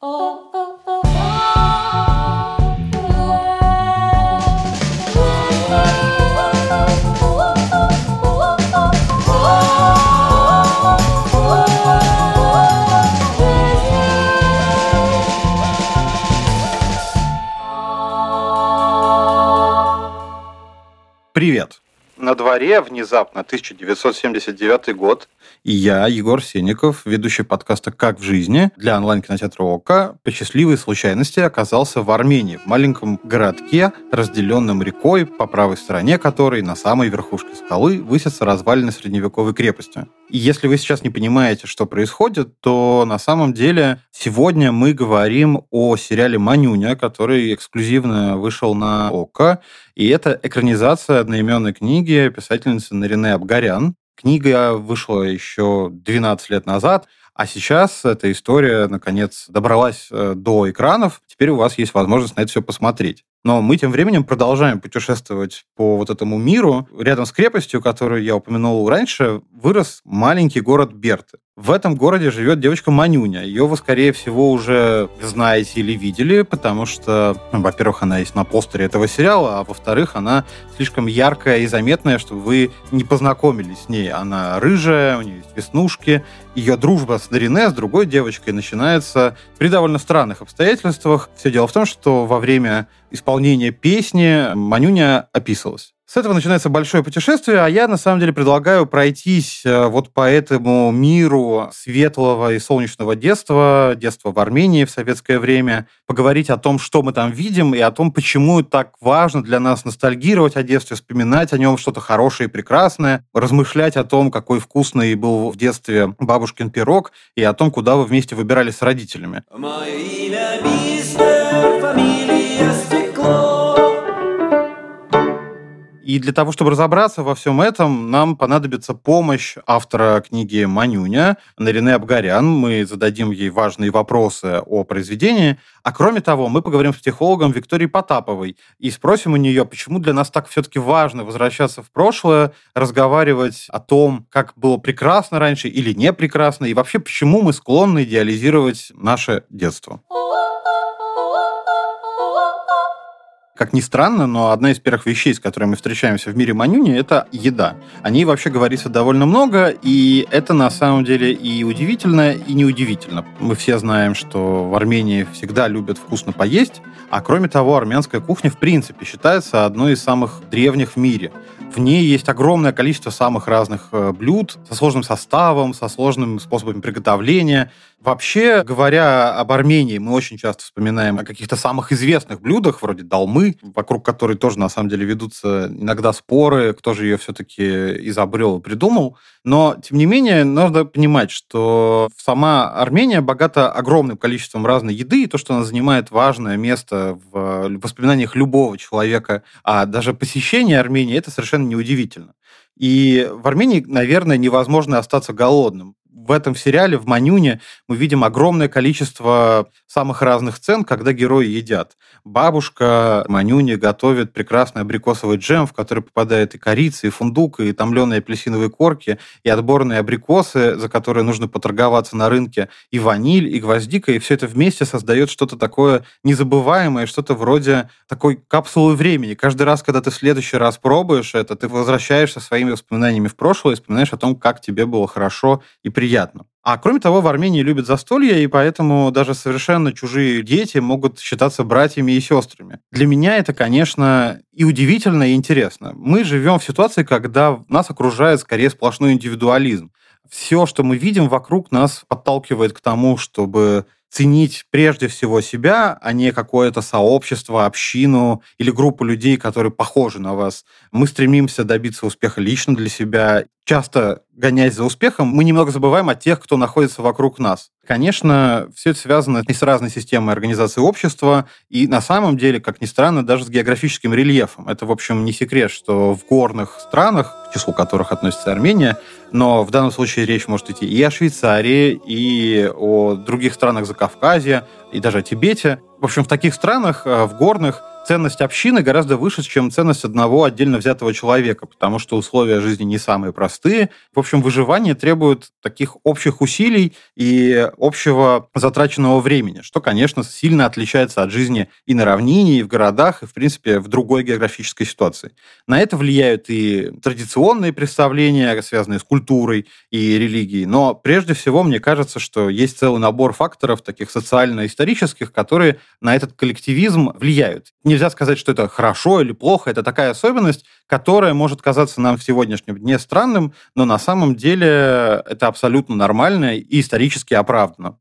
哦。На дворе внезапно 1979 год, и я, Егор Сенников, ведущий подкаста «Как в жизни» для онлайн-кинотеатра ОКО, по счастливой случайности оказался в Армении, в маленьком городке, разделенном рекой, по правой стороне которой на самой верхушке скалы высятся развалины средневековой крепости. И если вы сейчас не понимаете, что происходит, то на самом деле сегодня мы говорим о сериале «Манюня», который эксклюзивно вышел на ОКО, и это экранизация одноименной книги писательницы Нарине Абгарян. Книга вышла еще 12 лет назад, а сейчас эта история, наконец, добралась э, до экранов. Теперь у вас есть возможность на это все посмотреть. Но мы тем временем продолжаем путешествовать по вот этому миру. Рядом с крепостью, которую я упомянул раньше, вырос маленький город Берты. В этом городе живет девочка Манюня. Ее вы, скорее всего, уже знаете или видели, потому что, ну, во-первых, она есть на постере этого сериала, а во-вторых, она слишком яркая и заметная, чтобы вы не познакомились с ней. Она рыжая, у нее есть веснушки. Ее дружба с Нарине, с другой девочкой, начинается при довольно странных обстоятельствах. Все дело в том, что во время исполнения песни Манюня описывалась. С этого начинается большое путешествие, а я на самом деле предлагаю пройтись э, вот по этому миру светлого и солнечного детства, детства в Армении в советское время, поговорить о том, что мы там видим, и о том, почему так важно для нас ностальгировать о детстве, вспоминать о нем что-то хорошее и прекрасное, размышлять о том, какой вкусный был в детстве бабушкин пирог, и о том, куда вы вместе выбирались с родителями. И для того, чтобы разобраться во всем этом, нам понадобится помощь автора книги «Манюня» Нарине Абгарян. Мы зададим ей важные вопросы о произведении. А кроме того, мы поговорим с психологом Викторией Потаповой и спросим у нее, почему для нас так все-таки важно возвращаться в прошлое, разговаривать о том, как было прекрасно раньше или не прекрасно, и вообще, почему мы склонны идеализировать наше детство. Как ни странно, но одна из первых вещей, с которыми мы встречаемся в мире Манюни, это еда. О ней вообще говорится довольно много, и это на самом деле и удивительно, и неудивительно. Мы все знаем, что в Армении всегда любят вкусно поесть, а кроме того, армянская кухня в принципе считается одной из самых древних в мире. В ней есть огромное количество самых разных э, блюд со сложным составом, со сложным способами приготовления. Вообще, говоря об Армении, мы очень часто вспоминаем о каких-то самых известных блюдах, вроде долмы, вокруг которой тоже, на самом деле, ведутся иногда споры, кто же ее все-таки изобрел придумал. Но, тем не менее, нужно понимать, что сама Армения богата огромным количеством разной еды, и то, что она занимает важное место в воспоминаниях любого человека, а даже посещение Армении, это совершенно неудивительно. И в Армении, наверное, невозможно остаться голодным в этом сериале, в Манюне, мы видим огромное количество самых разных цен, когда герои едят. Бабушка Манюни готовит прекрасный абрикосовый джем, в который попадает и корица, и фундук, и томленые апельсиновые корки, и отборные абрикосы, за которые нужно поторговаться на рынке, и ваниль, и гвоздика, и все это вместе создает что-то такое незабываемое, что-то вроде такой капсулы времени. Каждый раз, когда ты в следующий раз пробуешь это, ты возвращаешься своими воспоминаниями в прошлое и вспоминаешь о том, как тебе было хорошо и приятно приятно. А кроме того, в Армении любят застолье, и поэтому даже совершенно чужие дети могут считаться братьями и сестрами. Для меня это, конечно, и удивительно, и интересно. Мы живем в ситуации, когда нас окружает скорее сплошной индивидуализм. Все, что мы видим вокруг нас, подталкивает к тому, чтобы ценить прежде всего себя, а не какое-то сообщество, общину или группу людей, которые похожи на вас. Мы стремимся добиться успеха лично для себя. Часто, гоняясь за успехом, мы немного забываем о тех, кто находится вокруг нас. Конечно, все это связано и с разной системой организации общества, и на самом деле, как ни странно, даже с географическим рельефом. Это, в общем, не секрет, что в горных странах, к числу которых относится Армения, но в данном случае речь может идти и о Швейцарии, и о других странах Закавказья, и даже о Тибете. В общем, в таких странах, э, в горных, ценность общины гораздо выше, чем ценность одного отдельно взятого человека, потому что условия жизни не самые простые. В общем, выживание требует таких общих усилий и общего затраченного времени, что, конечно, сильно отличается от жизни и на равнине, и в городах, и, в принципе, в другой географической ситуации. На это влияют и традиционные представления, связанные с культурой и религией, но прежде всего мне кажется, что есть целый набор факторов, таких социально-исторических, которые на этот коллективизм влияют. Нельзя сказать, что это хорошо или плохо, это такая особенность, которая может казаться нам в сегодняшнем дне странным, но на самом деле это абсолютно нормально и исторически оправдано.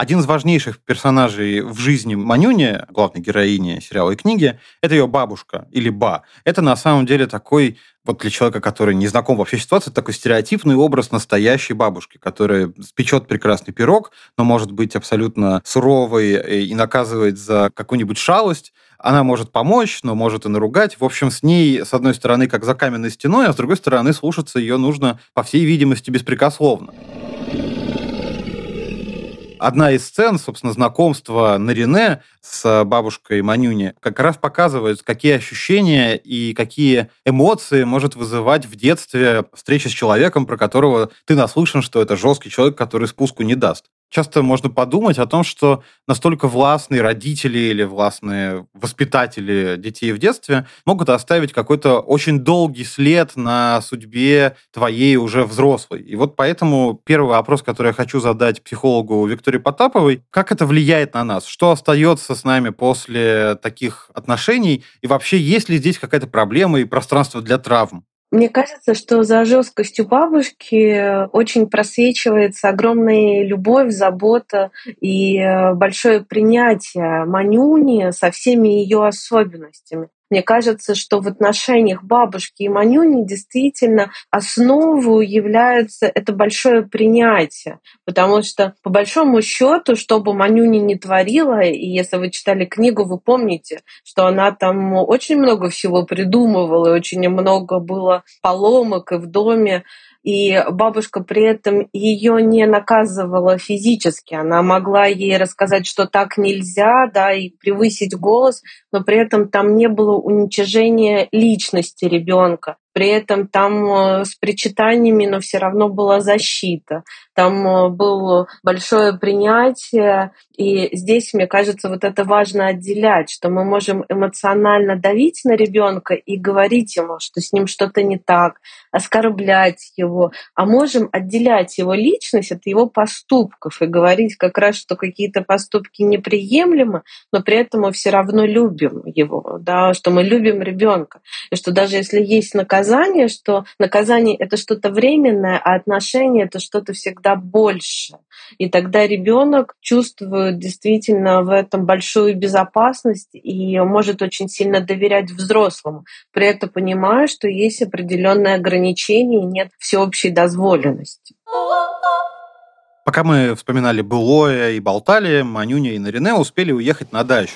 Один из важнейших персонажей в жизни Манюни, главной героини сериала и книги, это ее бабушка или ба. Это на самом деле такой, вот для человека, который не знаком вообще с ситуацией, такой стереотипный образ настоящей бабушки, которая спечет прекрасный пирог, но может быть абсолютно суровой и наказывает за какую-нибудь шалость. Она может помочь, но может и наругать. В общем, с ней, с одной стороны, как за каменной стеной, а с другой стороны, слушаться ее нужно, по всей видимости, беспрекословно одна из сцен, собственно, знакомства Нарине с бабушкой Манюни как раз показывает, какие ощущения и какие эмоции может вызывать в детстве встреча с человеком, про которого ты наслышан, что это жесткий человек, который спуску не даст часто можно подумать о том, что настолько властные родители или властные воспитатели детей в детстве могут оставить какой-то очень долгий след на судьбе твоей уже взрослой. И вот поэтому первый вопрос, который я хочу задать психологу Виктории Потаповой, как это влияет на нас? Что остается с нами после таких отношений? И вообще, есть ли здесь какая-то проблема и пространство для травм? Мне кажется, что за жесткостью бабушки очень просвечивается огромная любовь, забота и э, большое принятие Манюни со всеми ее особенностями. Мне кажется, что в отношениях бабушки и Манюни действительно основу является это большое принятие, потому что по большому счету, что бы Манюни не творила, и если вы читали книгу, вы помните, что она там очень много всего придумывала, и очень много было поломок и в доме, и бабушка при этом ее не наказывала физически. Она могла ей рассказать, что так нельзя, да, и превысить голос, но при этом там не было уничижения личности ребенка. При этом там э, с причитаниями, но все равно была защита. Там э, было большое принятие. И здесь, мне кажется, вот это важно отделять, что мы можем эмоционально давить на ребенка и говорить ему, что с ним что-то не так, оскорблять его, а можем отделять его личность от его поступков и говорить как раз, что какие-то поступки неприемлемы, но при этом мы все равно любим его, да, что мы любим ребенка, и что даже если есть наказание, что наказание это что-то временное, а отношение это что-то всегда больше. И тогда ребенок чувствует действительно в этом большую безопасность и может очень сильно доверять взрослому, при этом понимая, что есть определенные ограничения и нет всеобщей дозволенности. Пока мы вспоминали былое и болтали, Манюня и Нарине успели уехать на дачу.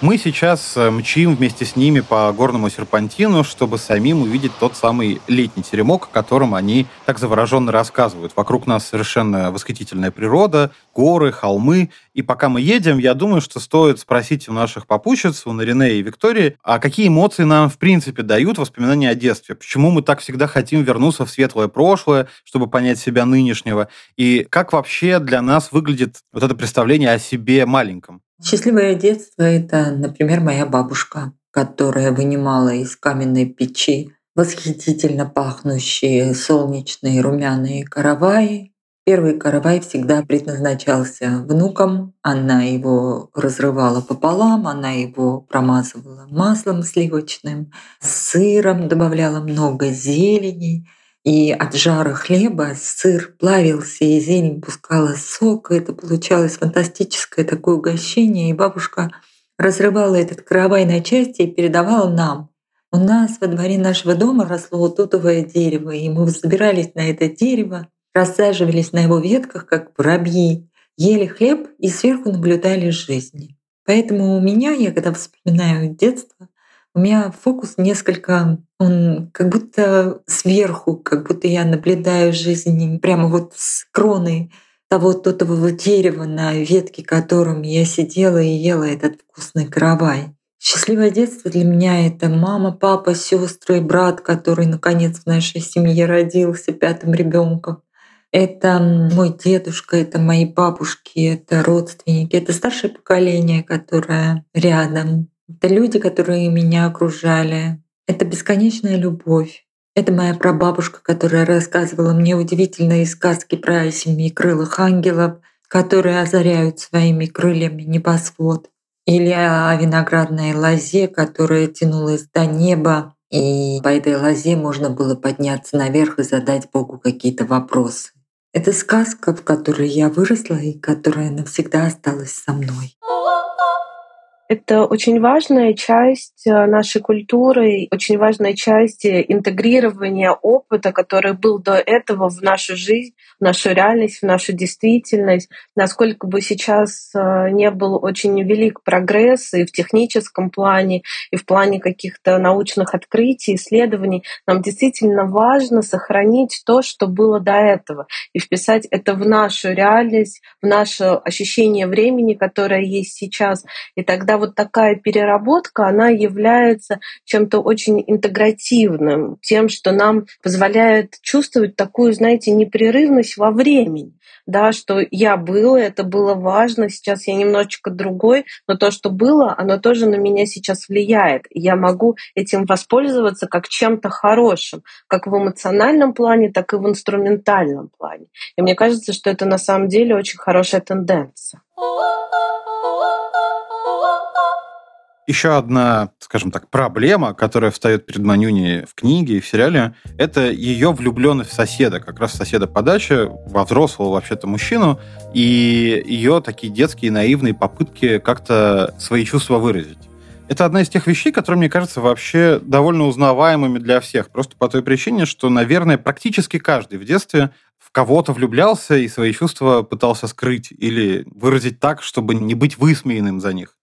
Мы сейчас э, мчим вместе с ними по горному серпантину, чтобы самим увидеть тот самый летний теремок, о котором они так завороженно рассказывают. Вокруг нас совершенно восхитительная природа, горы, холмы. И пока мы едем, я думаю, что стоит спросить у наших попутчиц, у Нарине и Виктории, а какие эмоции нам в принципе дают воспоминания о детстве? Почему мы так всегда хотим вернуться в светлое прошлое, чтобы понять себя нынешнего? И как вообще для нас выглядит вот это представление о себе маленьком? Счастливое детство — это, например, моя бабушка, которая вынимала из каменной печи восхитительно пахнущие солнечные румяные караваи. Первый каравай всегда предназначался внукам. Она его разрывала пополам, она его промазывала маслом сливочным, сыром добавляла много зелени — и от жара хлеба сыр плавился, и зелень пускала сок. И это получалось фантастическое такое угощение. И бабушка разрывала этот каравай на части и передавала нам. У нас во дворе нашего дома росло тутовое дерево, и мы забирались на это дерево, рассаживались на его ветках, как воробьи, ели хлеб и сверху наблюдали жизни. Поэтому у меня, я когда вспоминаю детство, у меня фокус несколько, он как будто сверху, как будто я наблюдаю жизнь прямо вот с кроны того тутового дерева, на ветке которым я сидела и ела этот вкусный каравай. Счастливое детство для меня — это мама, папа, сестры брат, который наконец в нашей семье родился пятым ребенком. Это мой дедушка, это мои бабушки, это родственники, это старшее поколение, которое рядом. Это люди, которые меня окружали. Это бесконечная любовь. Это моя прабабушка, которая рассказывала мне удивительные сказки про семикрылых ангелов, которые озаряют своими крыльями небосвод или о виноградной лозе, которая тянулась до неба, и по этой лозе можно было подняться наверх и задать Богу какие-то вопросы. Это сказка, в которой я выросла и которая навсегда осталась со мной. Это очень важная часть э, нашей культуры, очень важная часть э, интегрирования опыта, который был до этого в нашу жизнь, в нашу реальность, в нашу действительность. Насколько бы сейчас э, не был очень велик прогресс и в техническом плане, и в плане каких-то научных открытий, исследований, нам действительно важно сохранить то, что было до этого, и вписать это в нашу реальность, в наше ощущение времени, которое есть сейчас. И тогда вот такая переработка, она является чем-то очень интегративным, тем, что нам позволяет чувствовать такую, знаете, непрерывность во времени да, что я была, это было важно, сейчас я немножечко другой, но то, что было, оно тоже на меня сейчас влияет. Я могу этим воспользоваться как чем-то хорошим, как в эмоциональном плане, так и в инструментальном плане. И мне кажется, что это на самом деле очень хорошая тенденция. Еще одна, скажем так, проблема, которая встает перед Манюни в книге и в сериале, это ее влюбленность в соседа, как раз соседа по даче, во взрослого вообще-то мужчину, и ее такие детские наивные попытки как-то свои чувства выразить. Это одна из тех вещей, которые, мне кажется, вообще довольно узнаваемыми для всех. Просто по той причине, что, наверное, практически каждый в детстве в кого-то влюблялся и свои чувства пытался скрыть или выразить так, чтобы не быть высмеянным за них.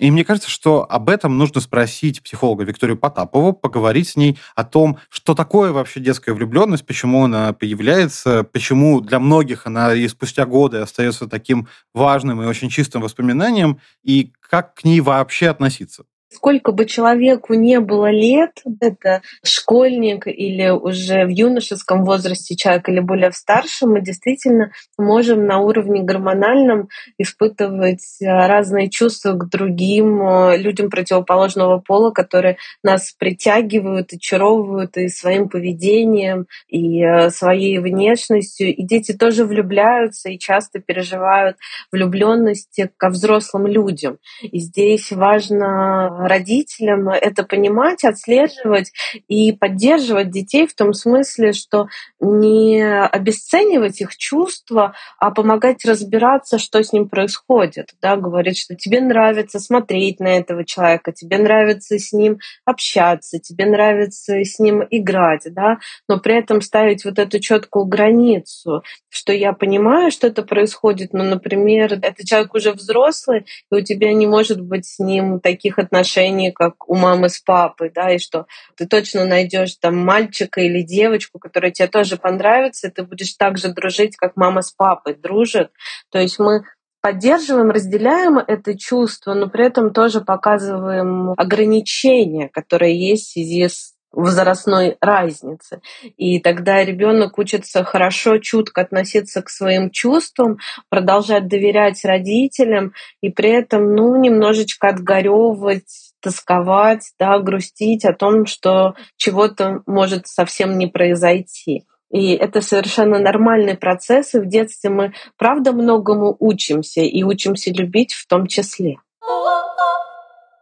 И мне кажется, что об этом нужно спросить психолога Викторию Потапову, поговорить с ней о том, что такое вообще детская влюбленность, почему она появляется, почему для многих она и спустя годы остается таким важным и очень чистым воспоминанием, и как к ней вообще относиться. Сколько бы человеку не было лет, это школьник или уже в юношеском возрасте человек или более в старшем, мы действительно можем на уровне гормональном испытывать э, разные чувства к другим э, людям противоположного пола, которые нас притягивают, очаровывают и своим поведением, и э, своей внешностью. И дети тоже влюбляются и часто переживают влюбленности ко взрослым людям. И здесь важно родителям это понимать, отслеживать и поддерживать детей в том смысле, что не обесценивать их чувства, а помогать разбираться, что с ним происходит. Да, говорить, что тебе нравится смотреть на этого человека, тебе нравится с ним общаться, тебе нравится с ним играть, да, но при этом ставить вот эту четкую границу, что я понимаю, что это происходит, но, например, этот человек уже взрослый, и у тебя не может быть с ним таких отношений, отношений, как у мамы с папой, да, и что ты точно найдешь там мальчика или девочку, которая тебе тоже понравится, и ты будешь так же дружить, как мама с папой дружит. То есть мы поддерживаем, разделяем это чувство, но при этом тоже показываем ограничения, которые есть в связи с возрастной разницы. И тогда ребенок учится хорошо, чутко относиться к своим чувствам, продолжать доверять родителям и при этом, ну, немножечко отгоревывать тосковать, да, грустить о том, что чего-то может совсем не произойти. И это совершенно нормальный процесс, и в детстве мы, правда, многому учимся, и учимся любить в том числе.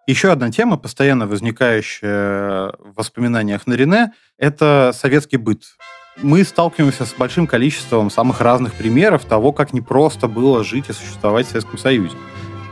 Еще одна тема, постоянно возникающая в воспоминаниях на Рене, это советский быт. Мы сталкиваемся с большим количеством самых разных примеров того, как непросто было жить и существовать в Советском Союзе.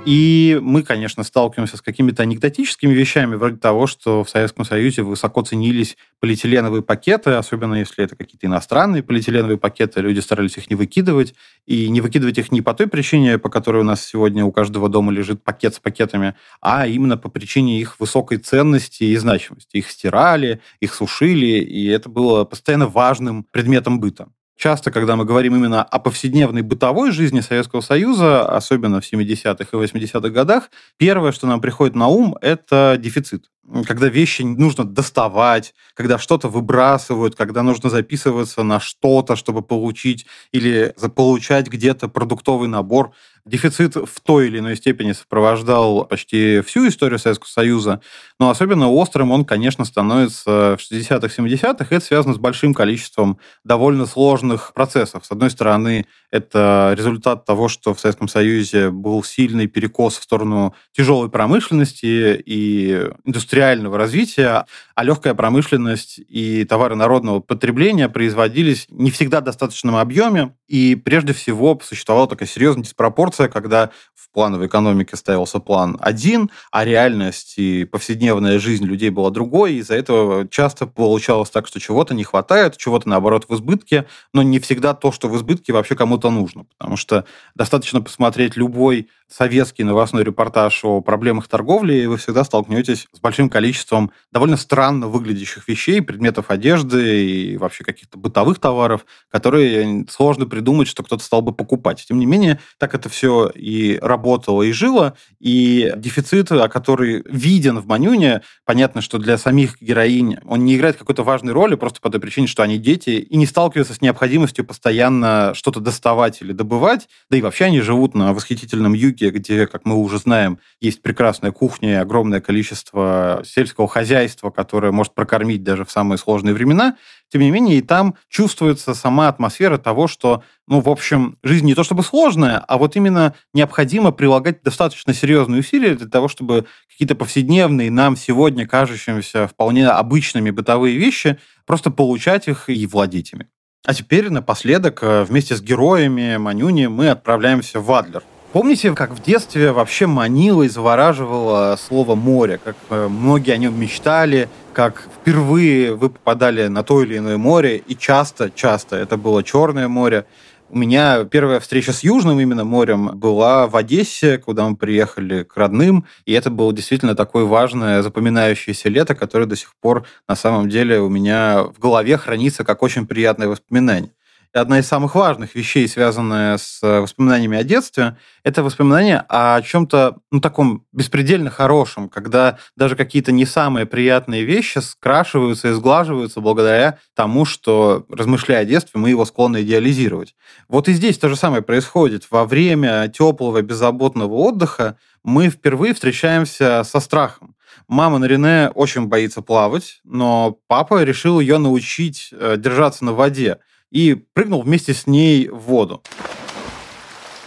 И мы, конечно, сталкиваемся с какими-то анекдотическими вещами, вроде того, что в Советском Союзе высоко ценились полиэтиленовые пакеты, особенно если это какие-то иностранные полиэтиленовые пакеты, люди старались их не выкидывать, и не выкидывать их не по той причине, по которой у нас сегодня у каждого дома лежит пакет с пакетами, а именно по причине их высокой ценности и значимости. Их стирали, их сушили, и это было постоянно важным предметом быта. Часто, когда мы говорим именно о повседневной бытовой жизни Советского Союза, особенно в 70-х и 80-х годах, первое, что нам приходит на ум, это дефицит когда вещи нужно доставать, когда что-то выбрасывают, когда нужно записываться на что-то, чтобы получить или заполучать где-то продуктовый набор. Дефицит в той или иной степени сопровождал почти всю историю Советского Союза, но особенно острым он, конечно, становится в 60-х, 70-х. Это связано с большим количеством довольно сложных процессов. С одной стороны, это результат того, что в Советском Союзе был сильный перекос в сторону тяжелой промышленности и индустриального развития, а легкая промышленность и товары народного потребления производились не всегда в достаточном объеме, и прежде всего существовала такая серьезная диспропорция, когда в плановой экономике ставился план один, а реальность и повседневная жизнь людей была другой, и из-за этого часто получалось так, что чего-то не хватает, чего-то, наоборот, в избытке, но не всегда то, что в избытке, вообще кому-то нужно, потому что достаточно посмотреть любой советский новостной репортаж о проблемах торговли, и вы всегда столкнетесь с большим количеством довольно странно выглядящих вещей, предметов одежды и вообще каких-то бытовых товаров, которые сложно придумать, что кто-то стал бы покупать. Тем не менее, так это все и работало, и жило, и дефицит, который виден в Манюне, понятно, что для самих героинь он не играет какой-то важной роли, просто по той причине, что они дети, и не сталкиваются с необходимостью постоянно что-то доставать или добывать, да и вообще они живут на восхитительном Юге, где, как мы уже знаем, есть прекрасная кухня и огромное количество сельского хозяйства, которое может прокормить даже в самые сложные времена, тем не менее и там чувствуется сама атмосфера того, что, ну, в общем, жизнь не то чтобы сложная, а вот именно необходимо прилагать достаточно серьезные усилия для того, чтобы какие-то повседневные нам сегодня кажущимся вполне обычными бытовые вещи просто получать их и владеть ими. А теперь напоследок э, вместе с героями Манюни мы отправляемся в Адлер – Помните, как в детстве вообще манило и завораживало слово «море», как э, многие о нем мечтали, как впервые вы попадали на то или иное море, и часто-часто это было Черное море. У меня первая встреча с Южным именно морем была в Одессе, куда мы приехали к родным, и это было действительно такое важное, запоминающееся лето, которое до сих пор на самом деле у меня в голове хранится как очень приятное воспоминание одна из самых важных вещей, связанная с э, воспоминаниями о детстве, это воспоминания о чем-то, ну, таком беспредельно хорошем, когда даже какие-то не самые приятные вещи скрашиваются и сглаживаются благодаря тому, что, размышляя о детстве, мы его склонны идеализировать. Вот и здесь то же самое происходит. Во время теплого, беззаботного отдыха мы впервые встречаемся со страхом. Мама Нарине очень боится плавать, но папа решил ее научить э, держаться на воде и прыгнул вместе с ней в воду.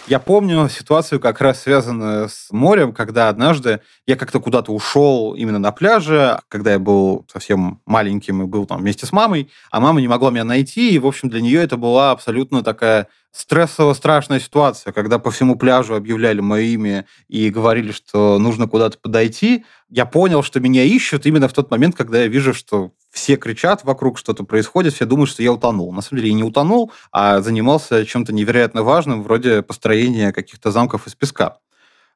Я помню ситуацию, как раз связанную с морем, когда однажды я как-то куда-то ушел именно на пляже, когда я был совсем маленьким и был там вместе с мамой, а мама не могла меня найти, и, в общем, для нее это была абсолютно такая стрессово-страшная ситуация, когда по всему пляжу объявляли мое имя и говорили, что нужно куда-то подойти. Я понял, что меня ищут именно в тот момент, когда я вижу, что все кричат вокруг, что-то происходит, все думают, что я утонул. На самом деле я не утонул, а занимался чем-то невероятно важным, вроде построения каких-то замков из песка.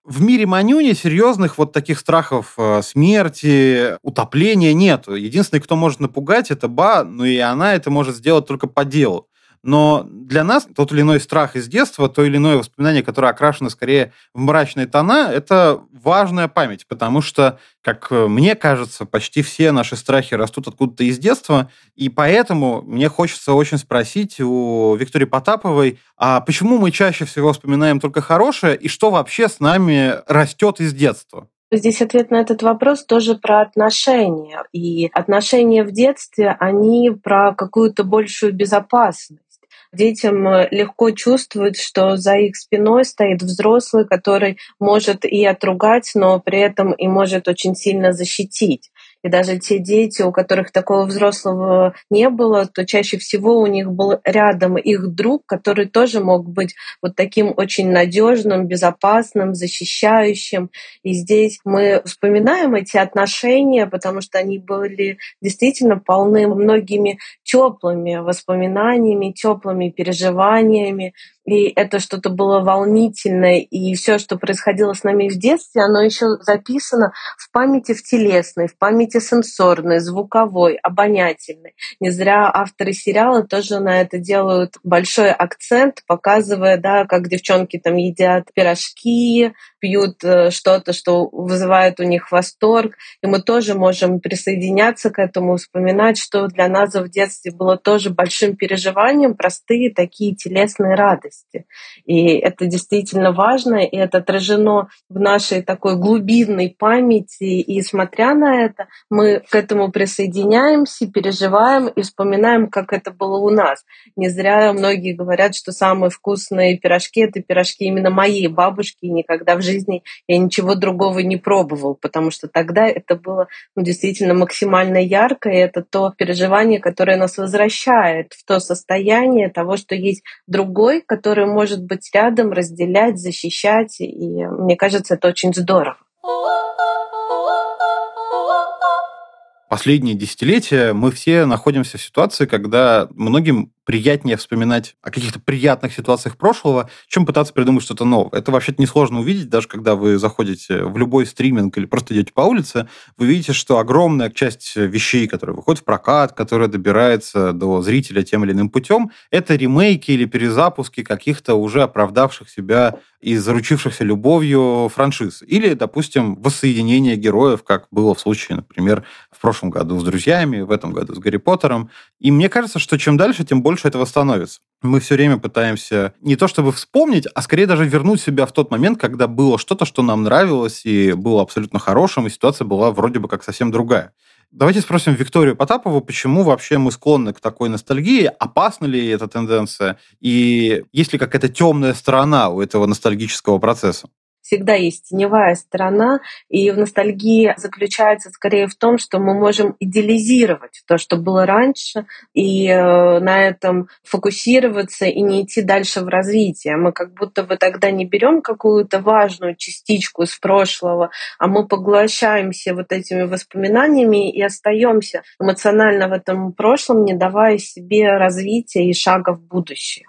В мире Манюни серьезных вот таких страхов э, смерти, утопления нет. Единственный, кто может напугать, это Ба, но и она это может сделать только по делу. Но для нас тот или иной страх из детства, то или иное воспоминание, которое окрашено скорее в мрачные тона, это важная память, потому что, как мне кажется, почти все наши страхи растут откуда-то из детства, и поэтому мне хочется очень спросить у Виктории Потаповой, а почему мы чаще всего вспоминаем только хорошее, и что вообще с нами растет из детства? Здесь ответ на этот вопрос тоже про отношения. И отношения в детстве, они про какую-то большую безопасность детям э, легко чувствовать, что за их спиной стоит взрослый, который может и отругать, но при этом и может очень сильно защитить. И даже те дети, у которых такого взрослого не было, то чаще всего у них был рядом их друг, который тоже мог быть вот таким очень надежным, безопасным, защищающим. И здесь мы вспоминаем эти отношения, потому что они были действительно полны многими теплыми воспоминаниями, теплыми переживаниями, и это что-то было волнительное, и все, что происходило с нами в детстве, оно еще записано в памяти в телесной, в памяти мультисенсорный, звуковой, обонятельный. Не зря авторы сериала тоже на это делают большой акцент, показывая, да, как девчонки там едят пирожки, пьют э, что-то, что вызывает у них восторг. И мы тоже можем присоединяться к этому, вспоминать, что для нас в детстве было тоже большим переживанием, простые такие телесные радости. И это действительно важно, и это отражено в нашей такой глубинной памяти. И смотря на это, мы к этому присоединяемся, переживаем и вспоминаем, как это было у нас. Не зря многие говорят, что самые вкусные пирожки — это пирожки именно моей бабушки, и никогда в жизни я ничего другого не пробовал, потому что тогда это было ну, действительно максимально ярко, и это то переживание, которое нас возвращает в то состояние того, что есть другой, который может быть рядом, разделять, защищать, и мне кажется, это очень здорово. Последние десятилетия мы все находимся в ситуации, когда многим приятнее вспоминать о каких-то приятных ситуациях прошлого, чем пытаться придумать что-то новое. Это вообще-то несложно увидеть, даже когда вы заходите в любой стриминг или просто идете по улице, вы видите, что огромная часть вещей, которые выходят в прокат, которые добирается до зрителя тем или иным путем, это ремейки или перезапуски каких-то уже оправдавших себя и заручившихся любовью франшиз. Или, допустим, воссоединение героев, как было в случае, например, в прошлом году с «Друзьями», в этом году с «Гарри Поттером». И мне кажется, что чем дальше, тем больше больше этого становится. Мы все время пытаемся не то чтобы вспомнить, а скорее даже вернуть себя в тот момент, когда было что-то, что нам нравилось и было абсолютно хорошим, и ситуация была вроде бы как совсем другая. Давайте спросим Викторию Потапову, почему вообще мы склонны к такой ностальгии, опасна ли эта тенденция, и есть ли какая-то темная сторона у этого ностальгического процесса? Всегда есть теневая сторона, и в ностальгии заключается скорее в том, что мы можем идеализировать то, что было раньше, и э, на этом фокусироваться и не идти дальше в развитие. Мы как будто бы тогда не берем какую-то важную частичку из прошлого, а мы поглощаемся вот этими воспоминаниями и остаемся эмоционально в этом прошлом, не давая себе развития и шага в будущее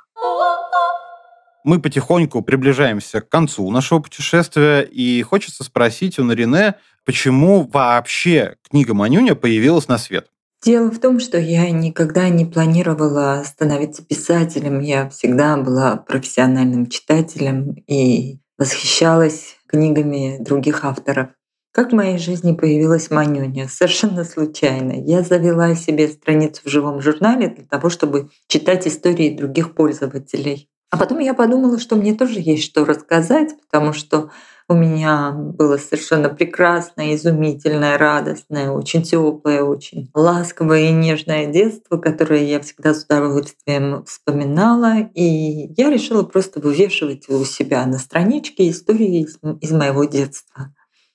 мы потихоньку приближаемся к концу нашего путешествия, и хочется спросить у Нарине, почему вообще книга Манюня появилась на свет? Дело в том, что я никогда не планировала становиться писателем. Я всегда была профессиональным читателем и восхищалась книгами других авторов. Как в моей жизни появилась Манюня? Совершенно случайно. Я завела себе страницу в живом журнале для того, чтобы читать истории других пользователей. А потом я подумала, что мне тоже есть что рассказать, потому что у меня было совершенно прекрасное, изумительное, радостное, очень теплое, очень ласковое и нежное детство, которое я всегда с удовольствием вспоминала. И я решила просто вывешивать у себя на страничке истории из, моего детства.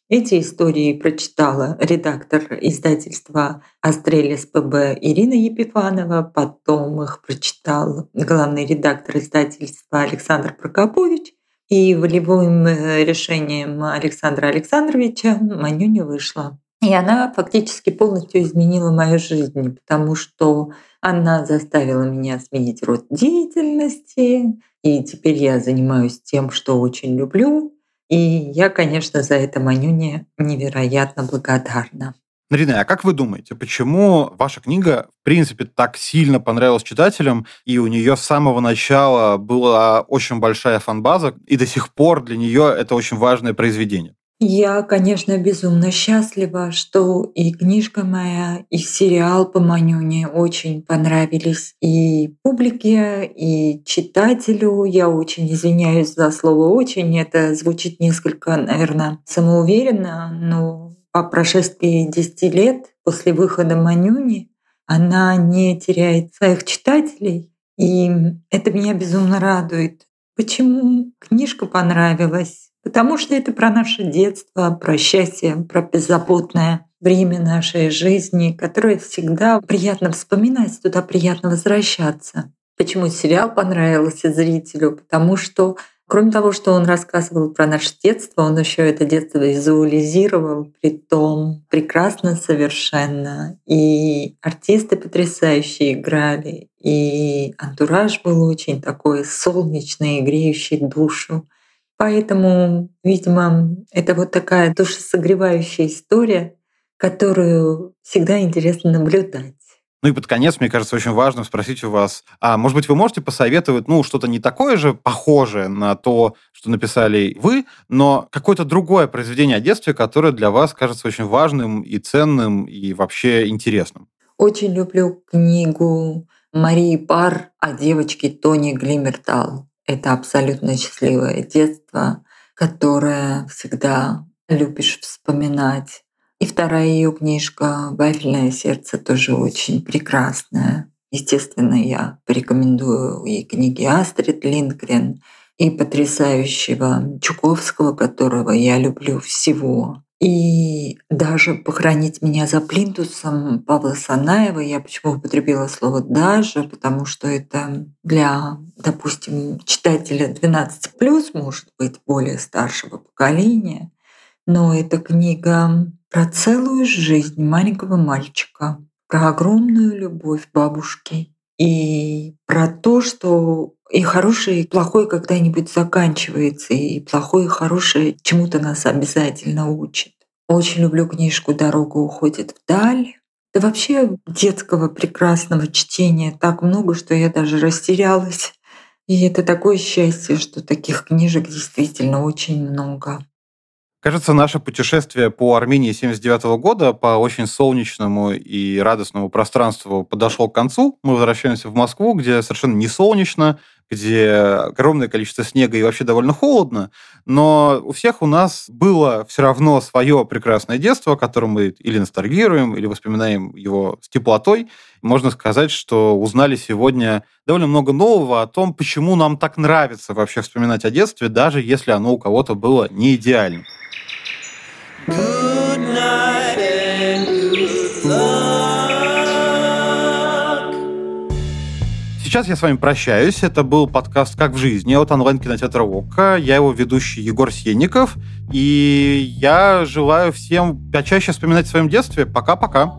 Эти истории прочитала редактор издательства «Астрелис ПБ» Ирина Епифанова, потом их прочитал главный редактор издательства Александр Прокопович, и волевым э, решением Александра Александровича Манюня вышла. И она фактически полностью изменила мою жизнь, потому что она заставила меня сменить род деятельности, и теперь я занимаюсь тем, что очень люблю, и я, конечно, за это Манюне невероятно благодарна. Нарина, а как вы думаете, почему ваша книга, в принципе, так сильно понравилась читателям, и у нее с самого начала была очень большая фанбаза, и до сих пор для нее это очень важное произведение? Я, конечно, безумно счастлива, что и книжка моя, и сериал по Манюне очень понравились и публике, и читателю. Я очень извиняюсь за слово «очень». Это звучит несколько, наверное, самоуверенно, но по прошествии 10 лет после выхода Манюни она не теряет своих читателей, и это меня безумно радует. Почему книжка понравилась? Потому что это про наше детство, про счастье, про беззаботное время нашей жизни, которое всегда приятно вспоминать, туда приятно возвращаться. Почему сериал понравился зрителю? Потому что Кроме того, что он рассказывал про наше детство, он еще это детство визуализировал, при том прекрасно совершенно. И артисты потрясающие играли, и антураж был очень такой солнечный, греющий душу. Поэтому, видимо, это вот такая душесогревающая история, которую всегда интересно наблюдать. Ну и под конец, мне кажется, очень важно спросить у вас, а может быть, вы можете посоветовать, ну, что-то не такое же похожее на то, что написали вы, но какое-то другое произведение о детстве, которое для вас кажется очень важным и ценным, и вообще интересным? Очень люблю книгу Марии Пар о девочке Тони Глимертал. Это абсолютно счастливое детство, которое всегда любишь вспоминать. И вторая ее книжка «Вафельное сердце» тоже очень прекрасная. Естественно, я порекомендую и книги Астрид Линдгрен, и потрясающего Чуковского, которого я люблю всего. И даже «Похоронить меня за плинтусом» Павла Санаева, я почему употребила слово «даже», потому что это для, допустим, читателя 12+, может быть, более старшего поколения, но это книга про целую жизнь маленького мальчика, про огромную любовь бабушки и про то, что и хорошее, и плохое когда-нибудь заканчивается, и плохое, и хорошее чему-то нас обязательно учит. Очень люблю книжку «Дорога уходит вдаль». Да вообще детского прекрасного чтения так много, что я даже растерялась. И это такое счастье, что таких книжек действительно очень много. Кажется, наше путешествие по Армении 79 года по очень солнечному и радостному пространству подошло к концу. Мы возвращаемся в Москву, где совершенно не солнечно, где огромное количество снега и вообще довольно холодно, но у всех у нас было все равно свое прекрасное детство, которым мы или ностальгируем, или воспоминаем его с теплотой. Можно сказать, что узнали сегодня довольно много нового о том, почему нам так нравится вообще вспоминать о детстве, даже если оно у кого-то было не идеальным. Good Сейчас я с вами прощаюсь. Это был подкаст «Как в жизни» от онлайн-кинотеатра ОККО. Я его ведущий Егор Сенников. И я желаю всем почаще вспоминать в своем детстве. Пока-пока.